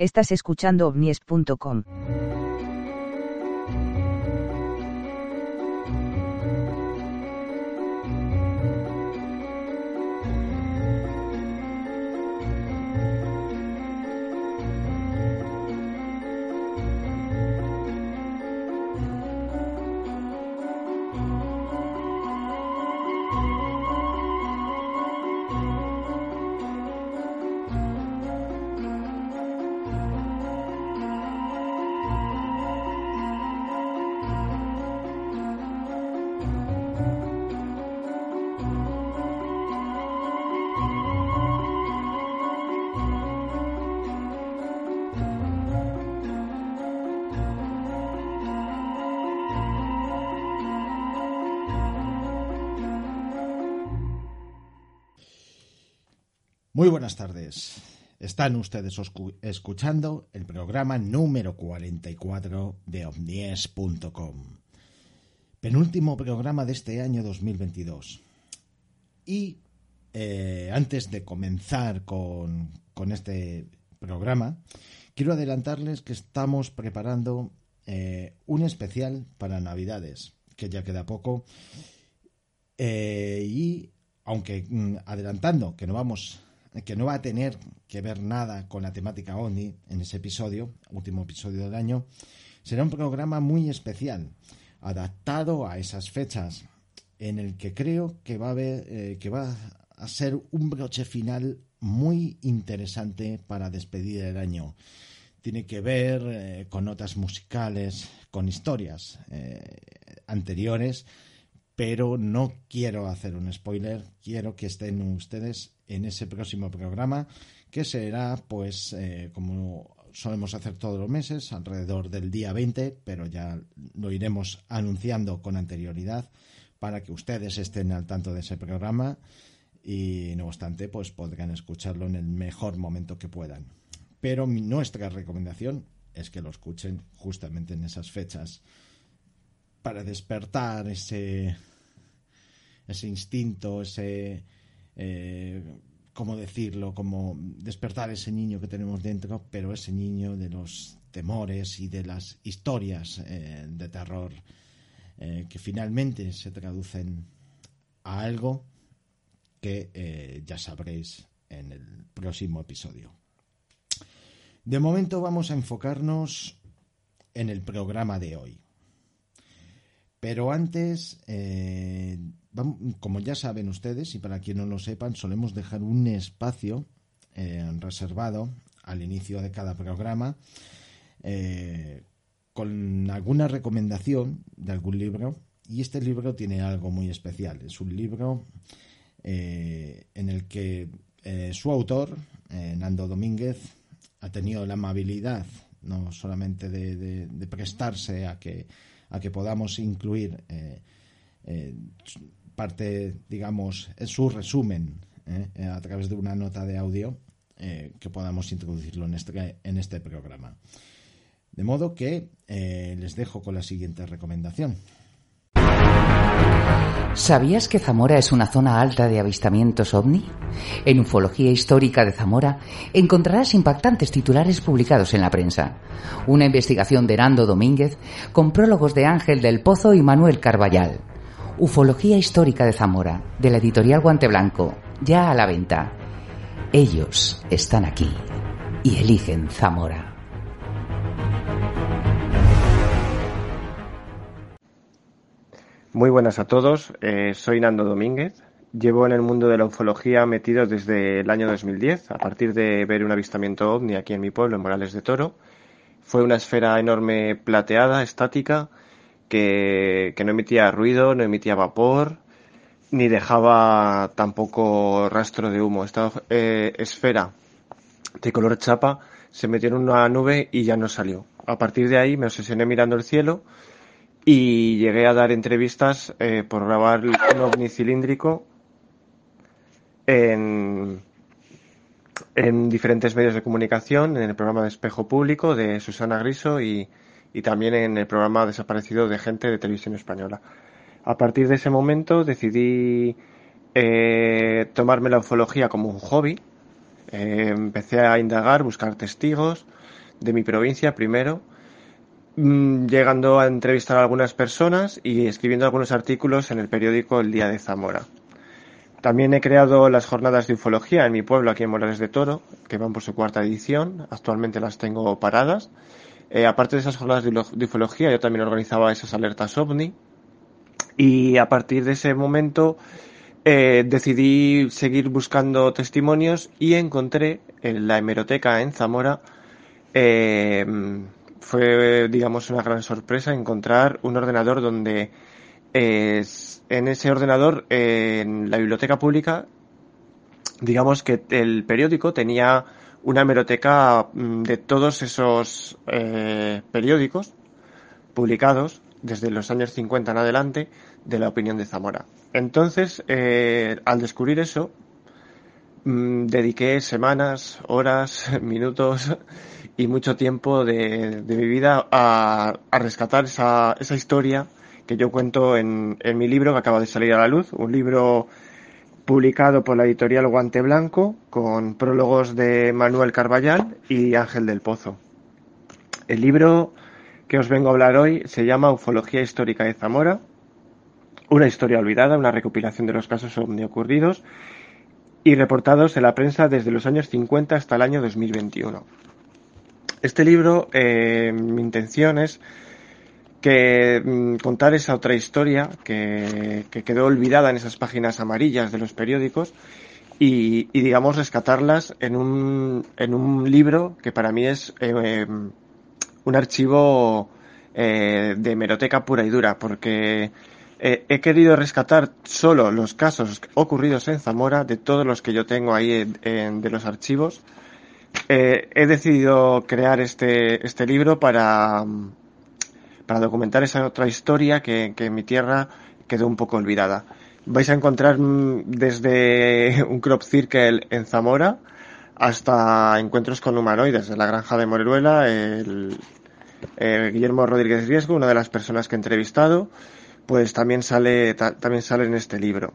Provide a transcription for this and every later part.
Estás escuchando ovnies.com. Muy buenas tardes. Están ustedes escuchando el programa número 44 de omnies.com. Penúltimo programa de este año 2022. Y eh, antes de comenzar con, con, este programa, quiero adelantarles que estamos preparando eh, un especial para Navidades, que ya queda poco. Eh, y aunque mm, adelantando que no vamos que no va a tener que ver nada con la temática ONI en ese episodio, último episodio del año, será un programa muy especial, adaptado a esas fechas, en el que creo que va a, eh, que va a ser un broche final muy interesante para despedir el año. Tiene que ver eh, con notas musicales, con historias eh, anteriores, pero no quiero hacer un spoiler, quiero que estén ustedes en ese próximo programa, que será, pues, eh, como solemos hacer todos los meses, alrededor del día 20, pero ya lo iremos anunciando con anterioridad para que ustedes estén al tanto de ese programa y, no obstante, pues podrán escucharlo en el mejor momento que puedan. Pero nuestra recomendación es que lo escuchen justamente en esas fechas para despertar ese, ese instinto, ese eh, ¿cómo decirlo? Como despertar ese niño que tenemos dentro, pero ese niño de los temores y de las historias eh, de terror eh, que finalmente se traducen a algo que eh, ya sabréis en el próximo episodio. De momento vamos a enfocarnos en el programa de hoy. Pero antes, como ya saben ustedes, y para quien no lo sepan, solemos dejar un espacio eh, reservado al inicio de cada programa eh, con alguna recomendación de algún libro. Y este libro tiene algo muy especial. Es un libro en el que su autor, Nando Domínguez, ha tenido la amabilidad no solamente de prestarse a que a que podamos incluir eh, eh, parte, digamos, su resumen eh, a través de una nota de audio que podamos introducirlo en este, en este programa. De modo que les dejo con la siguiente recomendación. ¿Sabías que Zamora es una zona alta de avistamientos ovni? En Ufología Histórica de Zamora encontrarás impactantes titulares publicados en la prensa. Una investigación de Nando Domínguez con prólogos de Ángel del Pozo y Manuel Carballal. Ufología Histórica de Zamora, de la editorial Guante Blanco, ya a la venta. Ellos están aquí y eligen Zamora. Muy buenas a todos, eh, soy Nando Domínguez. Llevo en el mundo de la ufología metido desde el año 2010, a partir de ver un avistamiento ovni aquí en mi pueblo, en Morales de Toro. Fue una esfera enorme plateada, estática, que, no emitía ruido, no emitía vapor, ni dejaba tampoco rastro de humo. Esta eh, esfera de color chapa se metió en una nube y ya no salió. A partir de ahí me obsesioné mirando el cielo y llegué a dar entrevistas eh, por grabar un ovni cilíndrico en, en diferentes medios de comunicación, en el programa de Espejo Público de Susana Griso y, y también en el programa Desaparecido de Gente de Televisión Española. A partir de ese momento decidí eh, tomarme la ufología como un hobby. Eh, empecé a indagar, buscar testigos, de mi provincia primero, mm, llegando a entrevistar a algunas personas y escribiendo algunos artículos en el periódico El Día de Zamora. También he creado las jornadas de ufología en mi pueblo, aquí en Morales de Toro, que van por su cuarta edición. Actualmente las tengo paradas. Eh, aparte de esas jornadas de ufología, yo también organizaba esas alertas ovni. Y a partir de ese momento eh, decidí seguir buscando testimonios y encontré en la hemeroteca en Zamora. Eh, fue, digamos, una gran sorpresa encontrar un ordenador donde en ese ordenador, en la biblioteca pública, digamos que el periódico tenía una hemeroteca mm, de todos esos eh, periódicos publicados desde los años 50 en adelante de la opinión de Zamora. Entonces, eh, al descubrir eso, mm, dediqué semanas, horas, minutos y mucho tiempo de, mi vida a, rescatar esa, esa historia que yo cuento en, en mi libro que acaba de salir a la luz, un libro publicado por la editorial Guante Blanco con prólogos de Manuel Carballal y Ángel del Pozo. El libro que os vengo a hablar hoy se llama Ufología Histórica de Zamora, una historia olvidada, una recopilación de los casos ovni ocurridos y reportados en la prensa desde los años 50 hasta el año 2021. Este libro, eh, mi intención es que mm, contar esa otra historia que, quedó olvidada en esas páginas amarillas de los periódicos y, digamos rescatarlas en un, en un libro que para mí es eh, un archivo eh, de hemeroteca pura y dura porque eh, he querido rescatar solo los casos ocurridos en Zamora de todos los que yo tengo ahí de los archivos. he decidido crear este, este libro para, para documentar esa otra historia que, en mi tierra quedó un poco olvidada. Vais a encontrar mm, desde un crop circle en Zamora hasta encuentros con humanoides en la granja de Moreruela, el, Guillermo Rodríguez Riesgo, una de las personas que he entrevistado, pues también sale, también sale en este libro.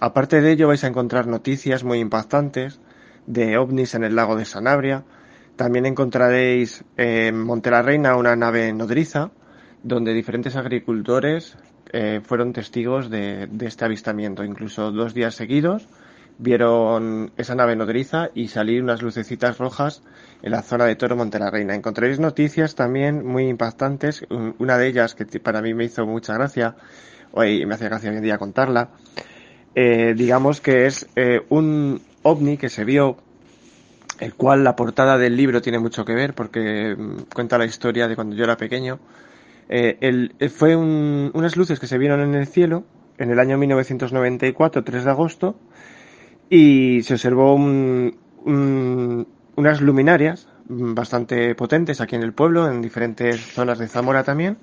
Aparte de ello vais a encontrar noticias muy impactantes de ovnis en el lago de Sanabria. También encontraréis en Monte la Reina una nave nodriza, donde diferentes agricultores eh, fueron testigos de, este avistamiento. Incluso dos días seguidos vieron esa nave nodriza y salir unas lucecitas rojas en la zona de Toro Monte la Reina. Encontraréis noticias también muy impactantes. Una de ellas que para mí me hizo mucha gracia, hoy me hace gracia hoy en día contarla, eh, digamos que es eh, un ovni que se vio el cual la portada del libro tiene mucho que ver porque mm, cuenta la historia de cuando yo era pequeño eh, el, eh, fue unas luces que se vieron en el cielo en el año 1994, 3 de agosto, y se observó unas luminarias bastante potentes aquí en el pueblo, en diferentes zonas de Zamora también,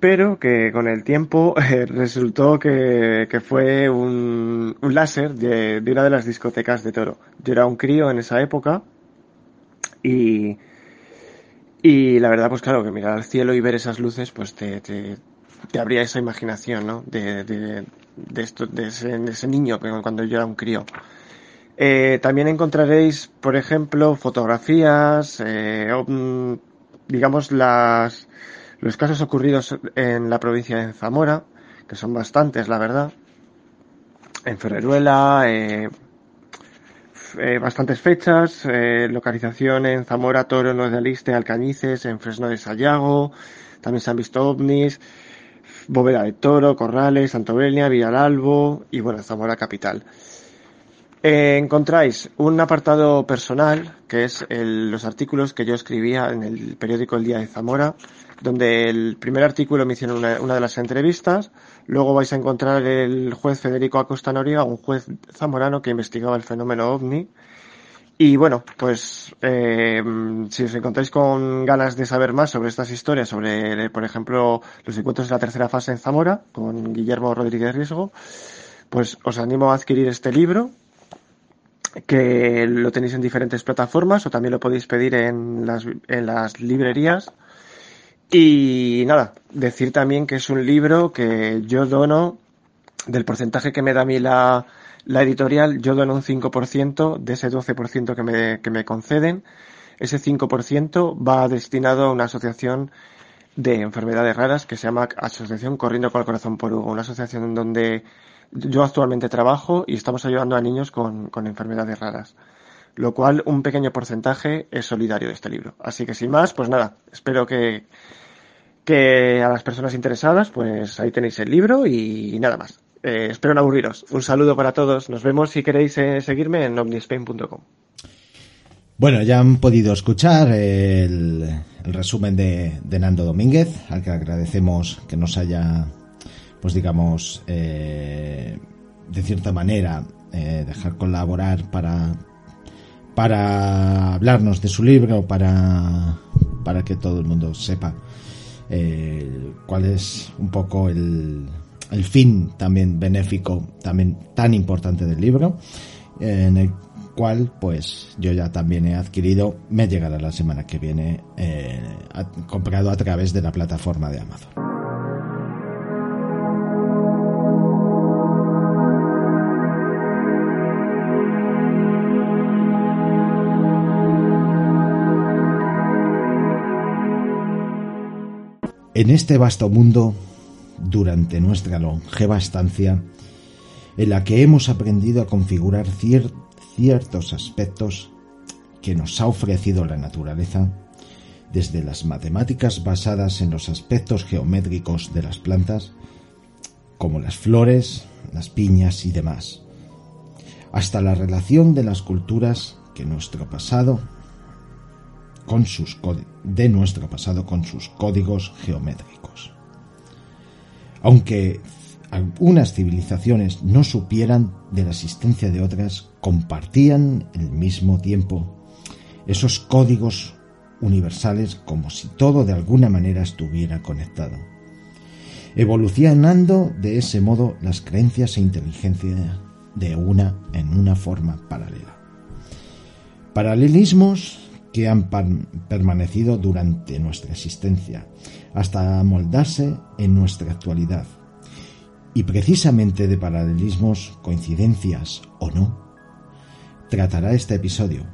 pero que con el tiempo eh, resultó que, fue un, láser de, de, una de las discotecas de Toro. Yo era un crío en esa época y y la verdad, pues claro, que mirar al cielo y ver esas luces, pues te, te, te abría esa imaginación, ¿no? De, de, de, esto, de, ese, de ese niño cuando yo era un crío. Eh, también encontraréis, por ejemplo, fotografías, eh, digamos, las, los casos ocurridos en la provincia de Zamora, que son bastantes, la verdad. En Ferreruela, eh, eh, bastantes fechas, eh, localización en Zamora, Toro, Nuez de Aliste, Alcañices, en Fresno de Sayago, también se han visto ovnis, Bóveda de Toro, Corrales, Santovenia, Villalalbo y bueno, Zamora capital. Eh, encontráis un apartado personal, que es los artículos que yo escribía en el periódico El Día de Zamora, donde el primer artículo me hicieron una, una, de las entrevistas, luego vais a encontrar el juez Federico Acosta Noriega, un juez zamorano que investigaba el fenómeno ovni, y bueno, pues eh, si os encontráis con ganas de saber más sobre estas historias, sobre, por ejemplo, los encuentros de la tercera fase en Zamora, con Guillermo Rodríguez Riesgo, pues os animo a adquirir este libro, que lo tenéis en diferentes plataformas o también lo podéis pedir en las, en las librerías y nada, decir también que es un libro que yo dono, del porcentaje que me da a mí la, la editorial, yo dono un 5% de ese 12% que me, que me conceden. ese 5% va destinado a una asociación de enfermedades raras que se llama Asociación Corriendo con el Corazón por Hugo, una asociación donde yo actualmente trabajo y estamos ayudando a niños con, con enfermedades raras. Lo cual, un pequeño porcentaje es solidario de este libro. Así que sin más, pues nada, espero que, que a las personas interesadas, pues ahí tenéis el libro y, nada más. Eh, espero no aburriros. Un saludo para todos. Nos vemos si queréis eh, seguirme en omnispain.com. Bueno, ya han podido escuchar el, resumen de, Nando Domínguez, al que agradecemos que nos haya, pues digamos, eh, de cierta manera, dejar colaborar para, para hablarnos de su libro, para, para que todo el mundo sepa eh, cuál es un poco el, el, fin también benéfico, también tan importante del libro, en el cual pues yo ya también he adquirido, me llegará la semana que viene, eh, comprado a través de la plataforma de Amazon. En este vasto mundo, durante nuestra longeva estancia, en la que hemos aprendido a configurar ciertos aspectos que nos ha ofrecido la naturaleza, desde las matemáticas basadas en los aspectos geométricos de las plantas, como las flores, las piñas y demás, hasta la relación de las culturas que nuestro pasado con sus de nuestro pasado con sus códigos geométricos. Aunque algunas civilizaciones no supieran de la existencia de otras, compartían el mismo tiempo esos códigos universales como si todo de alguna manera estuviera conectado, evolucionando de ese modo las creencias e inteligencia de una en una forma paralela. Paralelismos que han permanecido durante nuestra existencia, hasta amoldarse en nuestra actualidad. Y precisamente de paralelismos, coincidencias o no, tratará este episodio,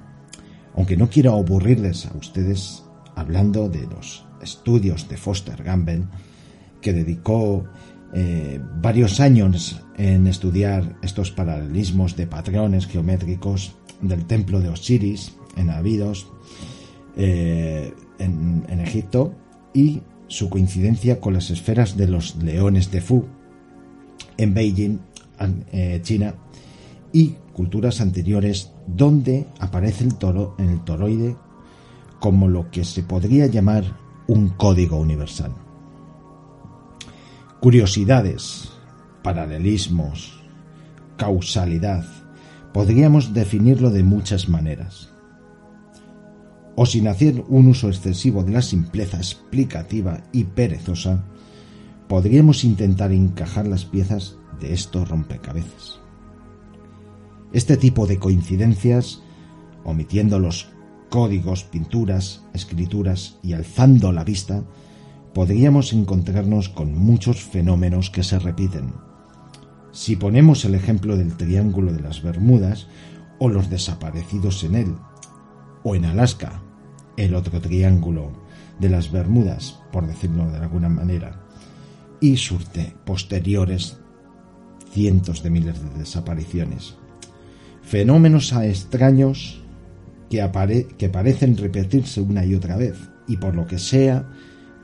aunque no quiero aburrirles a ustedes hablando de los estudios de Foster Gamble, que dedicó eh, varios años en estudiar estos paralelismos de patrones geométricos del templo de Osiris en Abidos eh, en, Egipto y su coincidencia con las esferas de los leones de Fu en Beijing, eh, China, y culturas anteriores donde aparece el toro en el toroide como lo que se podría llamar un código universal. Curiosidades, paralelismos, causalidad, podríamos definirlo de muchas maneras o sin hacer un uso excesivo de la simpleza explicativa y perezosa, podríamos intentar encajar las piezas de estos rompecabezas. Este tipo de coincidencias, omitiendo los códigos, pinturas, escrituras y alzando la vista, podríamos encontrarnos con muchos fenómenos que se repiten. Si ponemos el ejemplo del Triángulo de las Bermudas o los desaparecidos en él, o en Alaska, el otro triángulo de las Bermudas, por decirlo de alguna manera, y surte posteriores cientos de miles de desapariciones. Fenómenos extraños que, que parecen repetirse una y otra vez y por lo que sea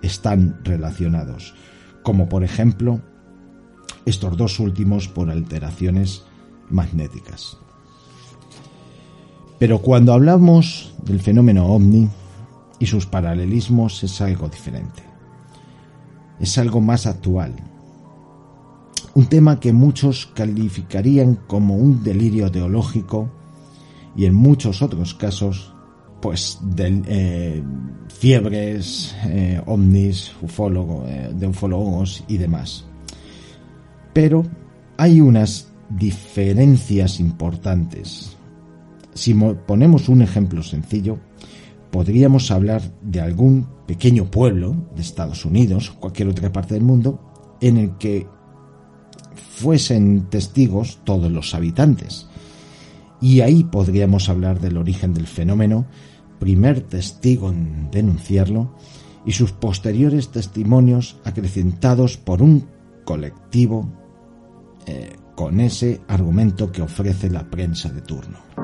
están relacionados, como por ejemplo estos dos últimos por alteraciones magnéticas. Pero cuando hablamos del fenómeno ovni, y sus paralelismos es algo diferente. Es algo más actual. Un tema que muchos calificarían como un delirio teológico y en muchos otros casos, pues eh, fiebres, eh, ovnis, eh, de ufólogos y demás. Pero hay unas diferencias importantes. Si ponemos un ejemplo sencillo, podríamos hablar de algún pequeño pueblo de Estados Unidos o cualquier otra parte del mundo en el que fuesen testigos todos los habitantes. Y ahí podríamos hablar del origen del fenómeno primer testigo en denunciarlo y sus posteriores testimonios acrecentados por un colectivo eh, con ese argumento que ofrece la prensa de turno.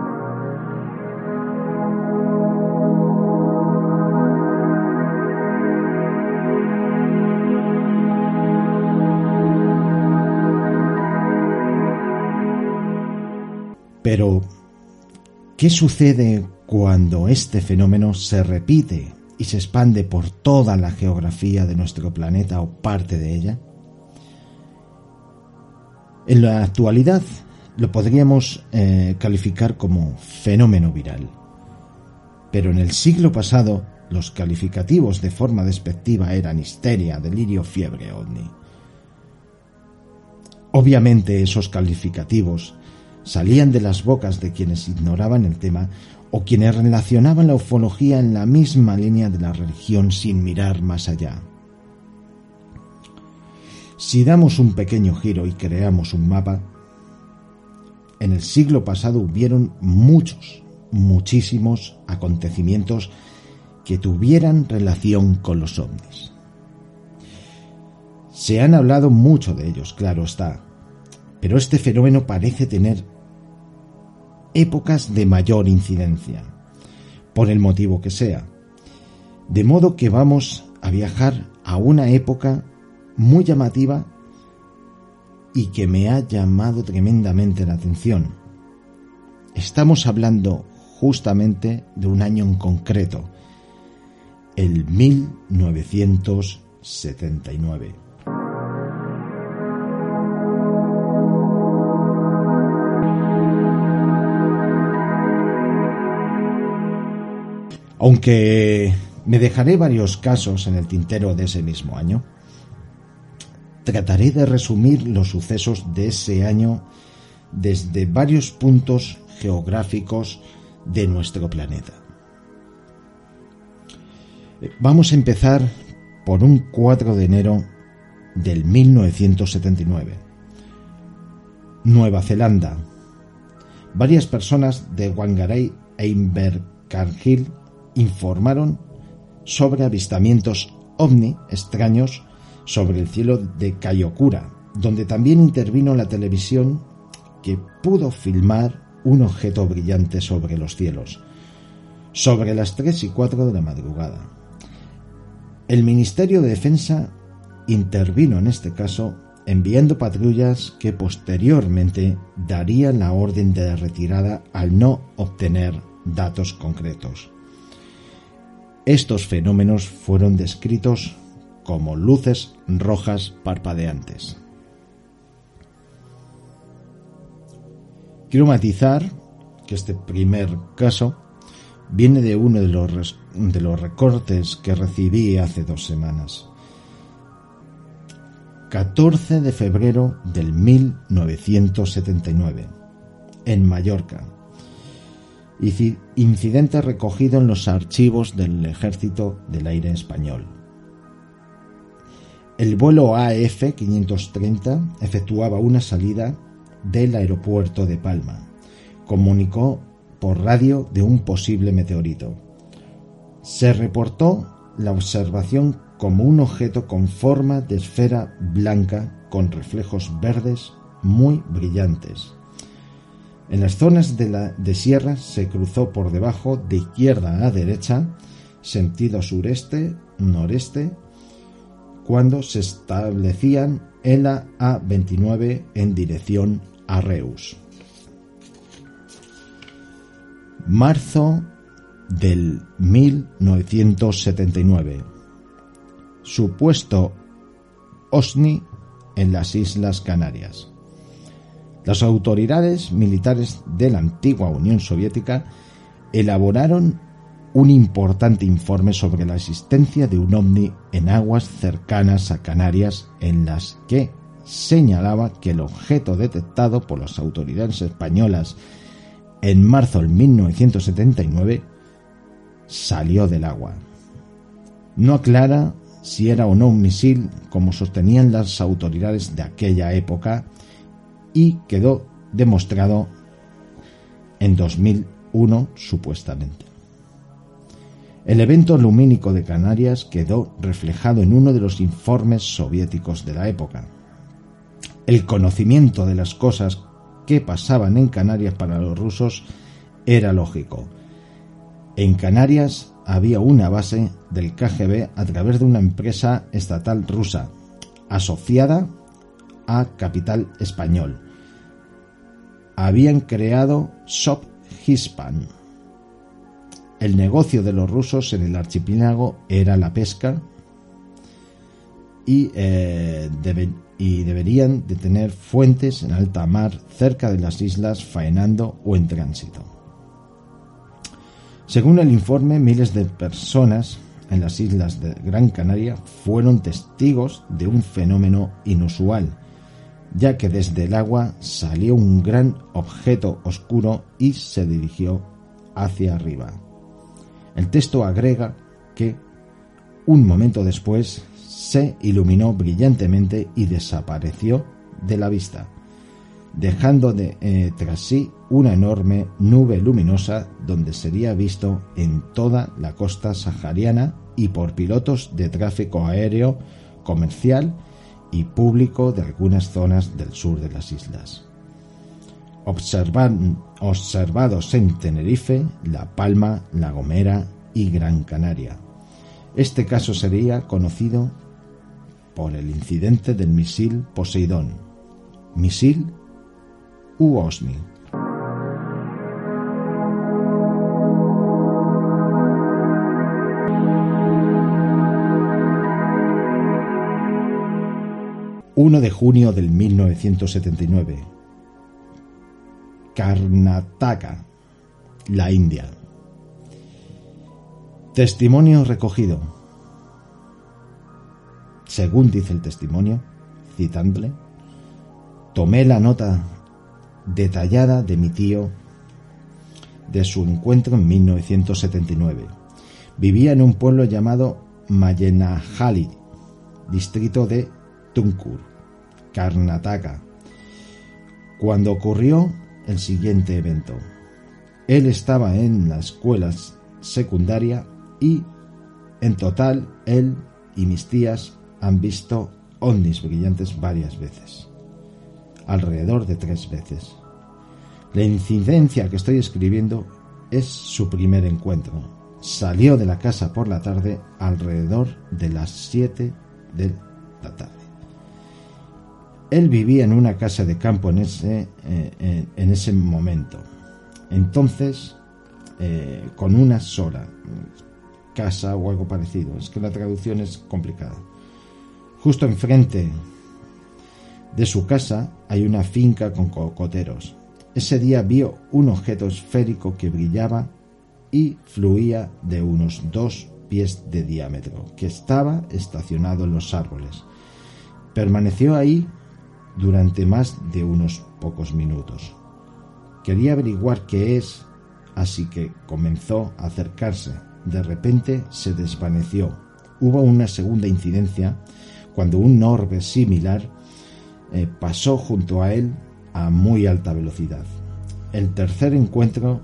Pero, ¿qué sucede cuando este fenómeno se repite y se expande por toda la geografía de nuestro planeta o parte de ella? En la actualidad lo podríamos eh, calificar como fenómeno viral. Pero en el siglo pasado los calificativos de forma despectiva eran histeria, delirio, fiebre, ovni. Obviamente esos calificativos salían de las bocas de quienes ignoraban el tema o quienes relacionaban la ufología en la misma línea de la religión sin mirar más allá. Si damos un pequeño giro y creamos un mapa, en el siglo pasado hubieron muchos, muchísimos acontecimientos que tuvieran relación con los ovnis. Se han hablado mucho de ellos, claro está, pero este fenómeno parece tener épocas de mayor incidencia, por el motivo que sea. De modo que vamos a viajar a una época muy llamativa y que me ha llamado tremendamente la atención. Estamos hablando justamente de un año en concreto, el 1979. Aunque me dejaré varios casos en el tintero de ese mismo año, trataré de resumir los sucesos de ese año desde varios puntos geográficos de nuestro planeta. Vamos a empezar por un 4 de enero del 1979. Nueva Zelanda. Varias personas de Wangaray e Invercargill informaron sobre avistamientos ovni extraños sobre el cielo de Kayokura, donde también intervino la televisión que pudo filmar un objeto brillante sobre los cielos, sobre las 3 y 4 de la madrugada. El Ministerio de Defensa intervino en este caso enviando patrullas que posteriormente darían la orden de retirada al no obtener datos concretos. Estos fenómenos fueron descritos como luces rojas parpadeantes. Quiero matizar que este primer caso viene de uno de los, de los recortes que recibí hace dos semanas. 14 de febrero del 1979, en Mallorca, incidente recogido en los archivos del Ejército del Aire Español. El vuelo AF 530 efectuaba una salida del aeropuerto de Palma. Comunicó por radio de un posible meteorito. Se reportó la observación como un objeto con forma de esfera blanca con reflejos verdes muy brillantes en las zonas de, la, de sierra se cruzó por debajo de izquierda a derecha, sentido sureste-noreste, cuando se establecían en la A29 en dirección a Reus. Marzo del 1979. Supuesto OSNI en las Islas Canarias. Las autoridades militares de la antigua Unión Soviética elaboraron un importante informe sobre la existencia de un ovni en aguas cercanas a Canarias en las que señalaba que el objeto detectado por las autoridades españolas en marzo del 1979 salió del agua. No aclara si era o no un misil como sostenían las autoridades de aquella época y quedó demostrado en 2001 supuestamente. El evento lumínico de Canarias quedó reflejado en uno de los informes soviéticos de la época. El conocimiento de las cosas que pasaban en Canarias para los rusos era lógico. En Canarias había una base del KGB a través de una empresa estatal rusa, asociada a Capital Español. Habían creado Sop Hispan. El negocio de los rusos en el archipiélago era la pesca y, eh, y deberían de tener fuentes en alta mar cerca de las islas faenando o en tránsito. Según el informe, miles de personas en las islas de Gran Canaria fueron testigos de un fenómeno inusual, ya que desde el agua salió un gran objeto oscuro y se dirigió hacia arriba. El texto agrega que un momento después se iluminó brillantemente y desapareció de la vista dejando de, eh, tras sí una enorme nube luminosa donde sería visto en toda la costa sahariana y por pilotos de tráfico aéreo comercial y público de algunas zonas del sur de las islas. observados en Tenerife, La Palma, La Gomera y Gran Canaria. Este caso sería conocido por el incidente del misil Poseidón, misil Uosni. ...1 de junio del 1979... Karnataka... ...la India... Testimonio recogido... Según dice el testimonio... ...citándole... Tomé la nota detallada de mi tío de su encuentro en 1979. Vivía en un pueblo llamado Mayenajali, distrito de Tunkur, Karnataka, cuando ocurrió el siguiente evento. Él estaba en la escuela secundaria y en total él y mis tías han visto ovnis brillantes varias veces alrededor de tres veces. La incidencia que estoy escribiendo es su primer encuentro. Salió de la casa por la tarde alrededor de las 7 de la tarde. Él vivía en una casa de campo en ese, eh, en ese momento. Entonces, eh, con una sola casa o algo parecido. Es que la traducción es complicada. Justo enfrente de su casa hay una finca con cocoteros. Ese día vio un objeto esférico que brillaba y fluía de unos dos pies de diámetro, que estaba estacionado en los árboles. Permaneció ahí durante más de unos pocos minutos. Quería averiguar qué es, así que comenzó a acercarse. De repente se desvaneció. Hubo una segunda incidencia cuando un orbe similar eh, pasó junto a él a muy alta velocidad. El tercer encuentro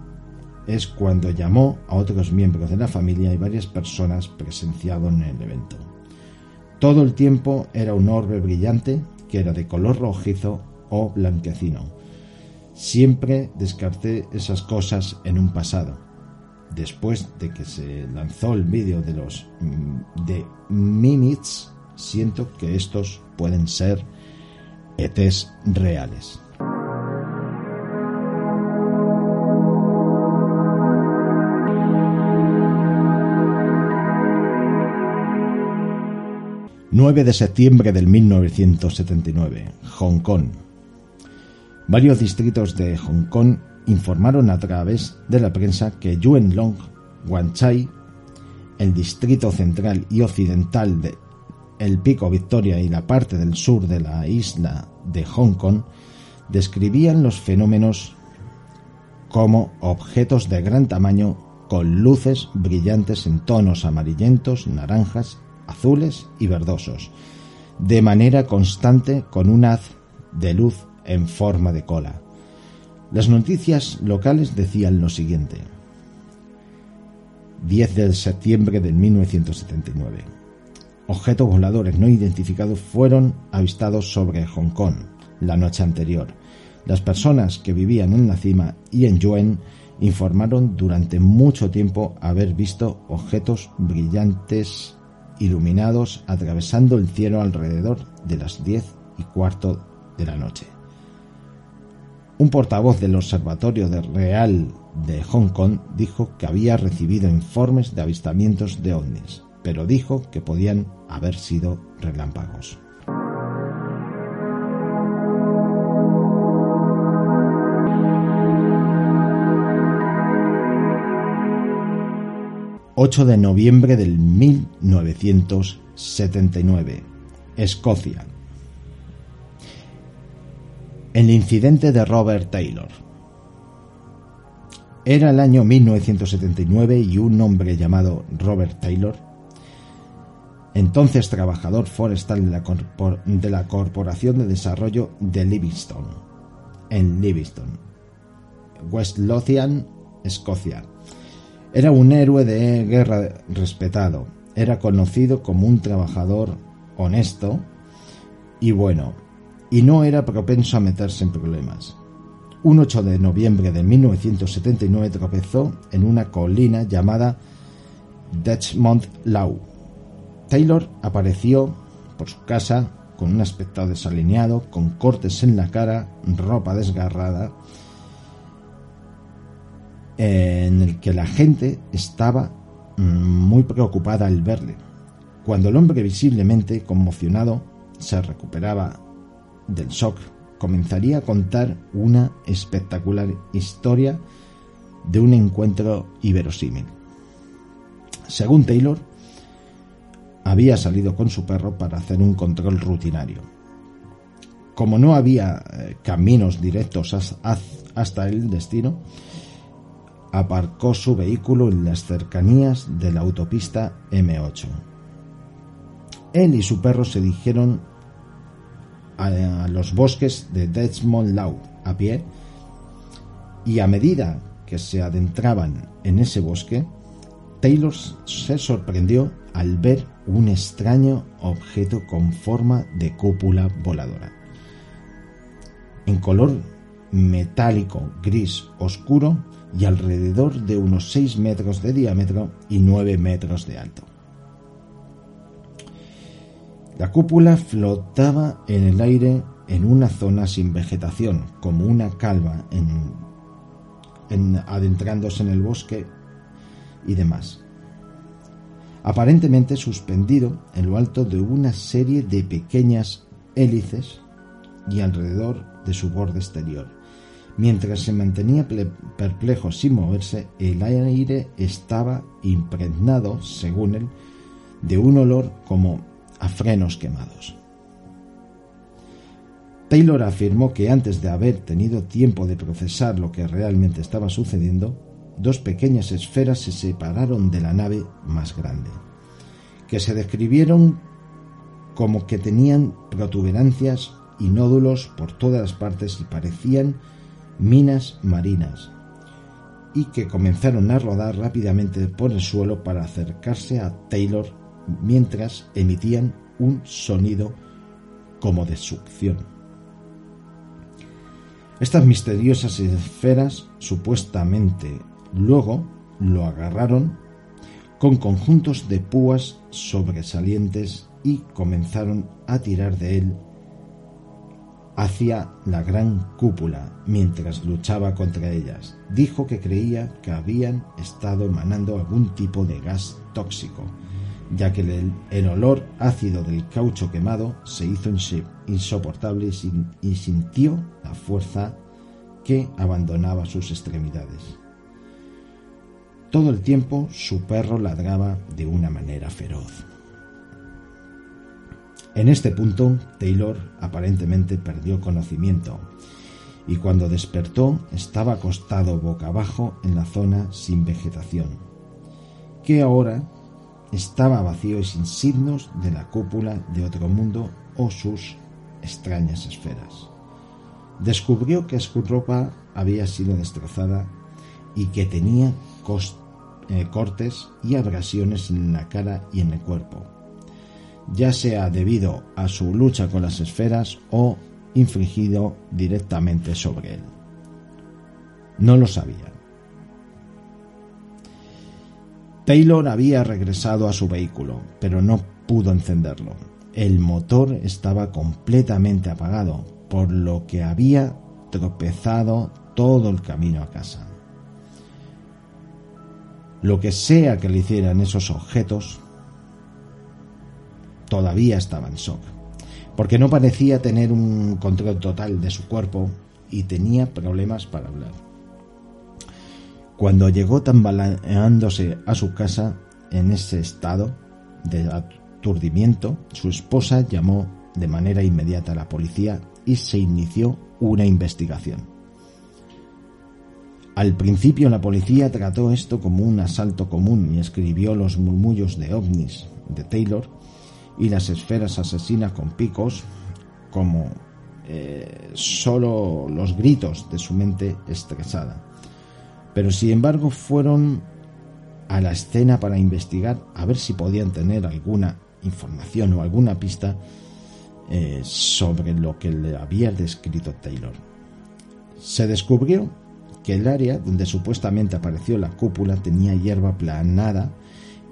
es cuando llamó a otros miembros de la familia y varias personas presenciaron en el evento. Todo el tiempo era un orbe brillante que era de color rojizo o blanquecino. Siempre descarté esas cosas en un pasado. Después de que se lanzó el vídeo de los mm, de Mimits, siento que estos pueden ser ETs reales. ...9 de septiembre del 1979... ...Hong Kong... Varios distritos de Hong Kong informaron a través de la prensa que Yuen Long, Wan Chai, el distrito central y occidental de el pico Victoria y la parte del sur de la isla de Hong Kong describían los fenómenos como objetos de gran tamaño con luces brillantes en tonos amarillentos, naranjas, azules y verdosos, de manera constante con un haz de luz en forma de cola. Las noticias locales decían lo siguiente. 10 de septiembre de 1979. Objetos voladores no identificados fueron avistados sobre Hong Kong la noche anterior. Las personas que vivían en la cima y en Yuen informaron durante mucho tiempo haber visto objetos brillantes iluminados atravesando el cielo alrededor de las 10 y cuarto de la noche. Un portavoz del Observatorio Real de Hong Kong dijo que había recibido informes de avistamientos de ovnis, pero dijo que podían haber sido relámpagos. 8 de noviembre del 1979, Escocia. El incidente de Robert Taylor. Era el año 1979 y un hombre llamado Robert Taylor, entonces trabajador forestal de la, de la Corporación de Desarrollo de Livingston, en Livingston, West Lothian, Escocia, era un héroe de guerra respetado. Era conocido como un trabajador honesto y bueno, y no era propenso a meterse en problemas. Un 8 de noviembre de 1979 tropezó en una colina llamada Dutchmont Law. Taylor apareció por su casa con un aspecto desalineado, con cortes en la cara, ropa desgarrada en el que la gente estaba mm, muy preocupada al verle. Cuando el hombre visiblemente conmocionado se recuperaba del shock, comenzaría a contar una espectacular historia de un encuentro iberosímil. Según Taylor, había salido con su perro para hacer un control rutinario. Como no había eh, caminos directos hasta el destino, aparcó su vehículo en las cercanías de la autopista M8. Él y su perro se dirigieron a los bosques de Desmond Law a pie y a medida que se adentraban en ese bosque, Taylor se sorprendió al ver un extraño objeto con forma de cúpula voladora. En color metálico gris oscuro, y alrededor de unos 6 metros de diámetro y 9 metros de alto. La cúpula flotaba en el aire en una zona sin vegetación, como una calva en, adentrándose en el bosque y demás. Aparentemente suspendido en lo alto de una serie de pequeñas hélices y alrededor de su borde exterior Mientras se mantenía perplejo sin moverse, el aire estaba impregnado, según él, de un olor como a frenos quemados. Taylor afirmó que antes de haber tenido tiempo de procesar lo que realmente estaba sucediendo, dos pequeñas esferas se separaron de la nave más grande, que se describieron como que tenían protuberancias y nódulos por todas las partes y parecían minas marinas y que comenzaron a rodar rápidamente por el suelo para acercarse a Taylor mientras emitían un sonido como de succión. Estas misteriosas esferas supuestamente luego lo agarraron con conjuntos de púas sobresalientes y comenzaron a tirar de él hacia la gran cúpula mientras luchaba contra ellas. Dijo que creía que habían estado emanando algún tipo de gas tóxico, ya que el, olor ácido del caucho quemado se hizo insoportable y sintió la fuerza que abandonaba sus extremidades. Todo el tiempo su perro ladraba de una manera feroz. En este punto, Taylor aparentemente perdió conocimiento y cuando despertó estaba acostado boca abajo en la zona sin vegetación, que ahora estaba vacío y sin signos de la cúpula de otro mundo o sus extrañas esferas. Descubrió que su ropa había sido destrozada y que tenía eh, cortes y abrasiones en la cara y en el cuerpo, ya sea debido a su lucha con las esferas o infligido directamente sobre él. No lo sabía. Taylor había regresado a su vehículo, pero no pudo encenderlo. El motor estaba completamente apagado, por lo que había tropezado todo el camino a casa. Lo que sea que le hicieran esos objetos, todavía estaba en shock, porque no parecía tener un control total de su cuerpo y tenía problemas para hablar. Cuando llegó tambaleándose a su casa en ese estado de aturdimiento, su esposa llamó de manera inmediata a la policía y se inició una investigación. Al principio la policía trató esto como un asalto común y escribió los murmullos de ovnis de Taylor y las esferas asesinas con picos como eh, solo los gritos de su mente estresada. Pero sin embargo fueron a la escena para investigar a ver si podían tener alguna información o alguna pista eh, sobre lo que le había descrito Taylor. Se descubrió que el área donde supuestamente apareció la cúpula tenía hierba planada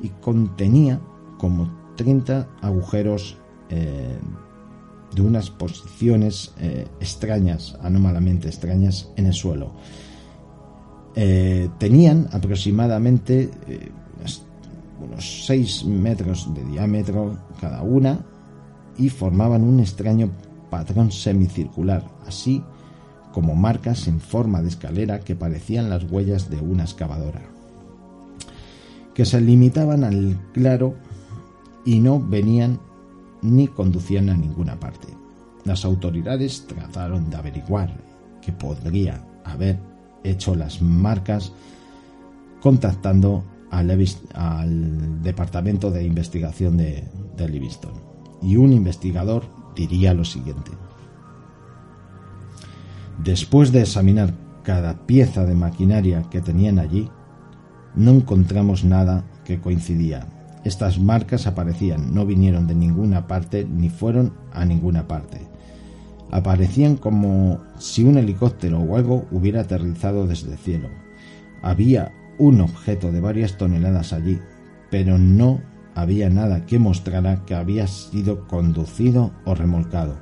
y contenía como 30 agujeros eh, de unas posiciones eh, extrañas, anómalamente extrañas, en el suelo. tenían aproximadamente unos 6 metros de diámetro cada una y formaban un extraño patrón semicircular, así como marcas en forma de escalera que parecían las huellas de una excavadora, que se limitaban al claro y no venían ni conducían a ninguna parte. Las autoridades trataron de averiguar qué podría haber hecho las marcas contactando al, Departamento de Investigación de, de Livingston. Y un investigador diría lo siguiente. Después de examinar cada pieza de maquinaria que tenían allí, no encontramos nada que coincidía. Estas marcas aparecían, no vinieron de ninguna parte ni fueron a ninguna parte. Aparecían como si un helicóptero o algo hubiera aterrizado desde el cielo. Había un objeto de varias toneladas allí, pero no había nada que mostrara que había sido conducido o remolcado.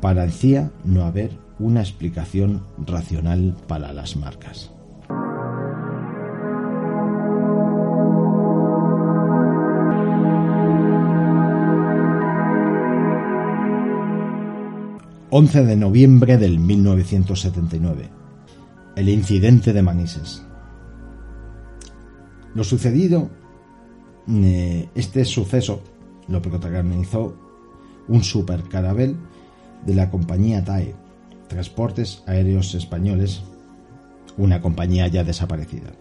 Parecía no haber una explicación racional para las marcas. ...11 de noviembre del 1979... ...el incidente de Manises... Lo sucedido, eh, este suceso lo protagonizó un supercarabel de la compañía TAE, Transportes Aéreos Españoles, una compañía ya desaparecida.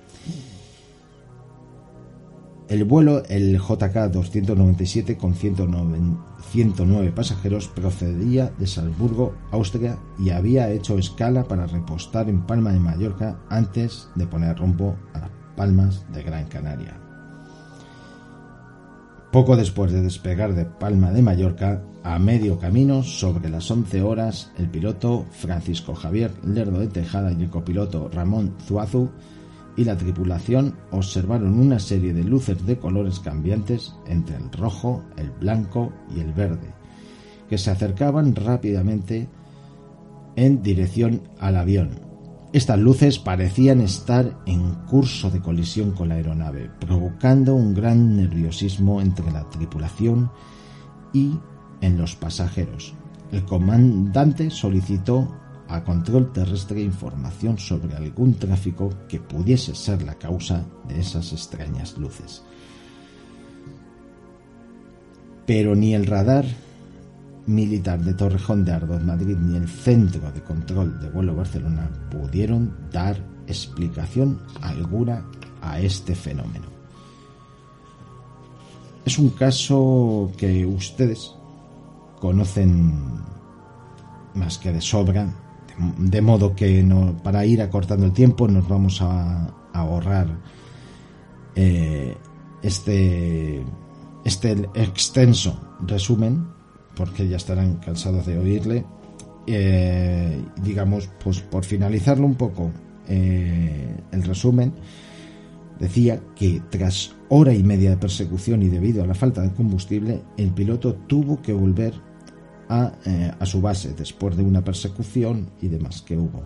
El vuelo, el JK 297 con 109, pasajeros, procedía de Salzburgo, Austria, y había hecho escala para repostar en Palma de Mallorca antes de poner rumbo a la Palmas de Gran Canaria. Poco después de despegar de Palma de Mallorca, a medio camino, sobre las 11 horas, el piloto Francisco Javier Lerdo de Tejada y el copiloto Ramón Zuazu y la tripulación observaron una serie de luces de colores cambiantes entre el rojo, el blanco y el verde, que se acercaban rápidamente en dirección al avión, estas luces parecían estar en curso de colisión con la aeronave, provocando un gran nerviosismo entre la tripulación y en los pasajeros. El comandante solicitó a control terrestre información sobre algún tráfico que pudiese ser la causa de esas extrañas luces. Pero ni el radar militar de Torrejón de Ardoz, Madrid, ni el Centro de Control de Vuelo Barcelona pudieron dar explicación alguna a este fenómeno. Es un caso que ustedes conocen más que de sobra, de modo que no, para ir acortando el tiempo nos vamos a, ahorrar eh, este, este extenso resumen, porque ya estarán cansados de oírle, eh, digamos, pues por finalizarlo un poco eh, el resumen, decía que tras hora y media de persecución y debido a la falta de combustible, el piloto tuvo que volver a, eh, a su base después de una persecución y demás que hubo.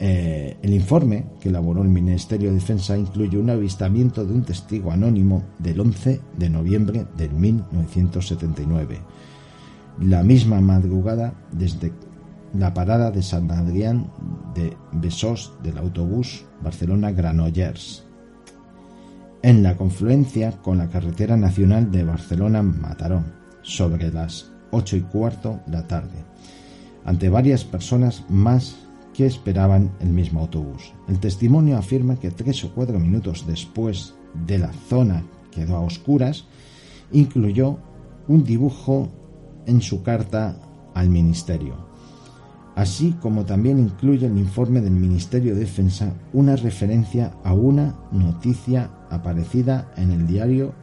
Eh, el informe que elaboró el Ministerio de Defensa incluye un avistamiento de un testigo anónimo del 11 de noviembre de 1979. La misma madrugada, desde la parada de San Adrián de Besós del autobús Barcelona-Granollers, en la confluencia con la carretera nacional de Barcelona-Mataró, sobre las ocho y cuarto de la tarde, ante varias personas más que esperaban el mismo autobús. El testimonio afirma que tres o cuatro minutos después de la zona quedó a oscuras, incluyó un dibujo en su carta al Ministerio, así como también incluye el informe del Ministerio de Defensa una referencia a una noticia aparecida en el diario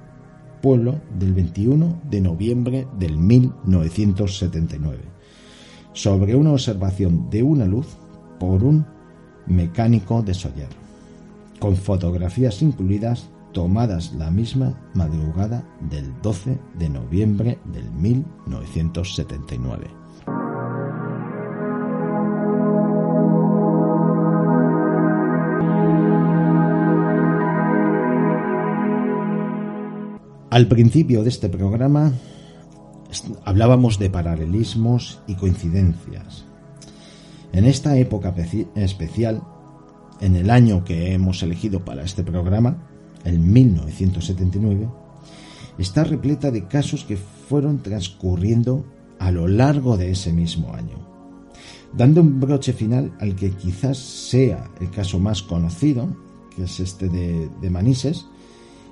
Pueblo del 21 de noviembre del 1979 sobre una observación de una luz por un mecánico de Soller, con fotografías incluidas tomadas la misma madrugada del 12 de noviembre del 1979. Al principio de este programa hablábamos de paralelismos y coincidencias. En esta época especial, en el año que hemos elegido para este programa, el 1979, está repleta de casos que fueron transcurriendo a lo largo de ese mismo año, dando un broche final al que quizás sea el caso más conocido, que es este de, de Manises,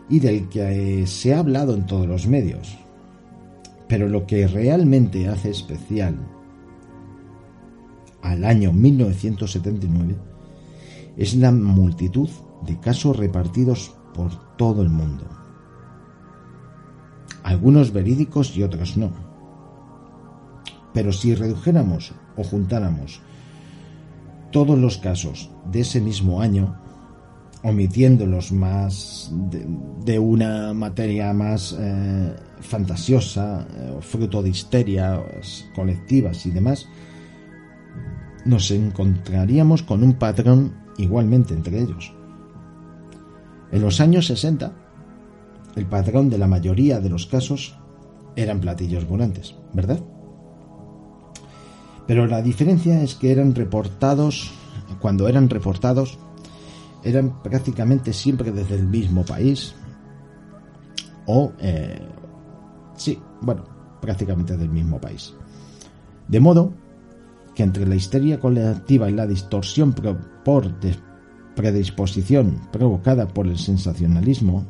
y del que se ha hablado en todos los medios. Pero lo que realmente hace especial al año 1979 es la multitud de casos repartidos por todo el mundo. Algunos verídicos y otros no. Pero si redujéramos o juntáramos todos los casos de ese mismo año, omitiendo los más de, una materia más eh, fantasiosa, eh, fruto de histerias colectivas y demás, nos encontraríamos con un patrón igualmente entre ellos. En los años 60, el patrón de la mayoría de los casos eran platillos volantes, ¿verdad? Pero la diferencia es que eran reportados, cuando eran reportados, eran prácticamente siempre desde el mismo país. O, eh, sí, bueno, prácticamente del mismo país. De modo que entre la histeria colectiva y la distorsión por predisposición provocada por el sensacionalismo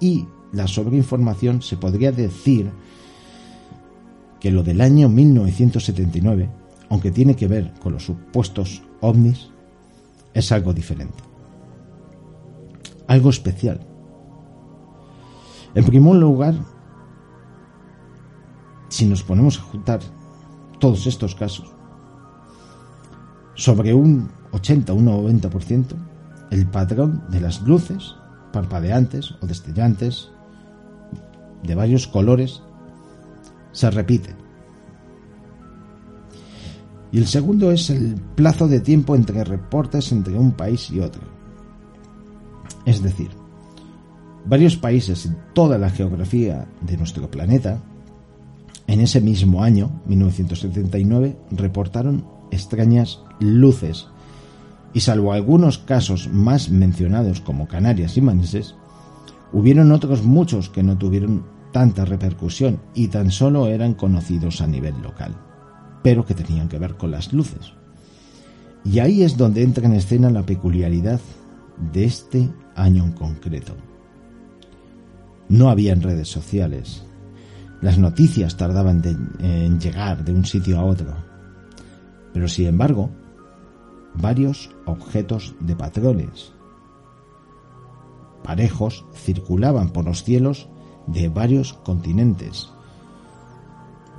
y la sobreinformación se podría decir que lo del año 1979, aunque tiene que ver con los supuestos ovnis, es algo diferente algo especial. En primer lugar, si nos ponemos a juntar todos estos casos, sobre un 80 o un 90%, el patrón de las luces parpadeantes o destellantes de varios colores se repite. Y el segundo es el plazo de tiempo entre reportes entre un país y otro. Es decir, varios países en toda la geografía de nuestro planeta, en ese mismo año, 1979, reportaron extrañas luces y salvo algunos casos más mencionados como Canarias y Manises, hubieron otros muchos que no tuvieron tanta repercusión y tan solo eran conocidos a nivel local, pero que tenían que ver con las luces. Y ahí es donde entra en escena la peculiaridad de este año en concreto. No había redes sociales. Las noticias tardaban en llegar de un sitio a otro. Pero sin embargo, varios objetos de patrones, aparejos circulaban por los cielos de varios continentes.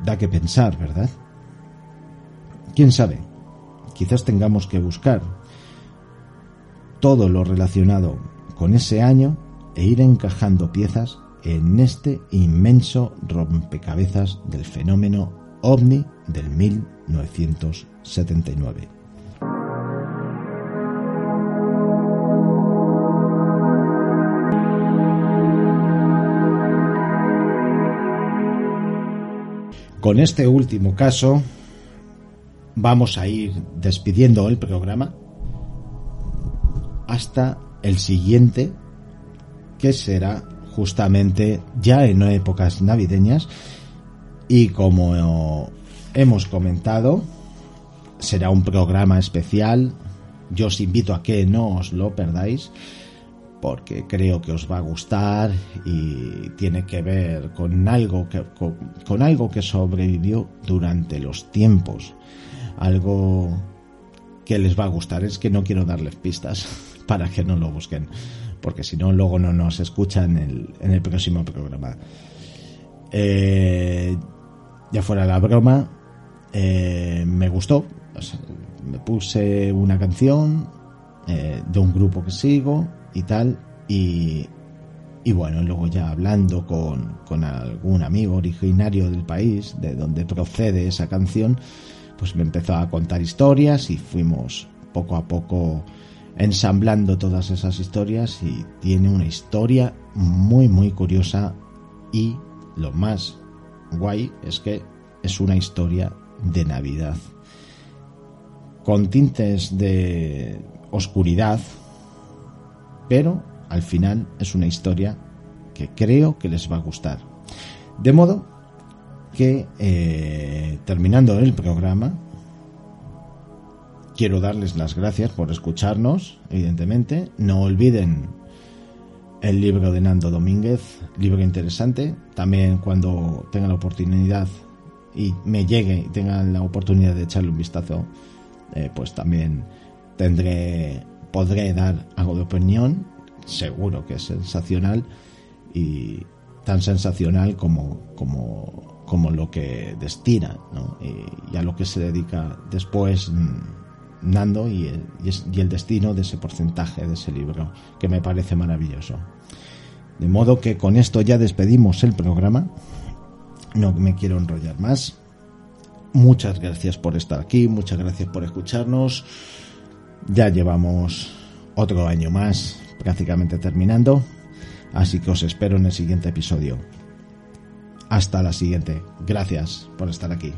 Da que pensar, ¿verdad? ¿Quién sabe? Quizás tengamos que buscar todo lo relacionado con ese año e ir encajando piezas en este inmenso rompecabezas del fenómeno ovni del 1979. Con este último caso vamos a ir despidiendo el programa hasta el siguiente que será justamente ya en épocas navideñas y como hemos comentado será un programa especial yo os invito a que no os lo perdáis porque creo que os va a gustar y tiene que ver con algo que, con, algo que sobrevivió durante los tiempos. Algo que les va a gustar. Es que no quiero darles pistas para que no lo busquen, porque si no, luego no nos escuchan en el, próximo programa. Eh, ya fuera la broma, eh, me gustó. me puse una canción eh, de un grupo que sigo y tal. Y, y bueno, luego ya hablando con, con, algún amigo originario del país, de donde procede esa canción, pues me empezó a contar historias y fuimos poco a poco ensamblando todas esas historias y tiene una historia muy muy curiosa y lo más guay es que es una historia de Navidad con tintes de oscuridad pero al final es una historia que creo que les va a gustar. De modo que, eh, terminando el programa, quiero darles las gracias por escucharnos, evidentemente. No olviden el libro de Nando Domínguez, libro interesante. También cuando tengan la oportunidad y me llegue y tengan la oportunidad de echarle un vistazo, eh, pues también tendré podré dar algo de opinión, seguro que es sensacional y tan sensacional como, como, como lo que destina ¿no? y, a lo que se dedica después mm, Nando y el, y el destino de ese porcentaje de ese libro, que me parece maravilloso. De modo que con esto ya despedimos el programa. No me quiero enrollar más. Muchas gracias por estar aquí, muchas gracias por escucharnos. Ya llevamos otro año más prácticamente terminando, así que os espero en el siguiente episodio. Hasta la siguiente. Gracias por estar aquí.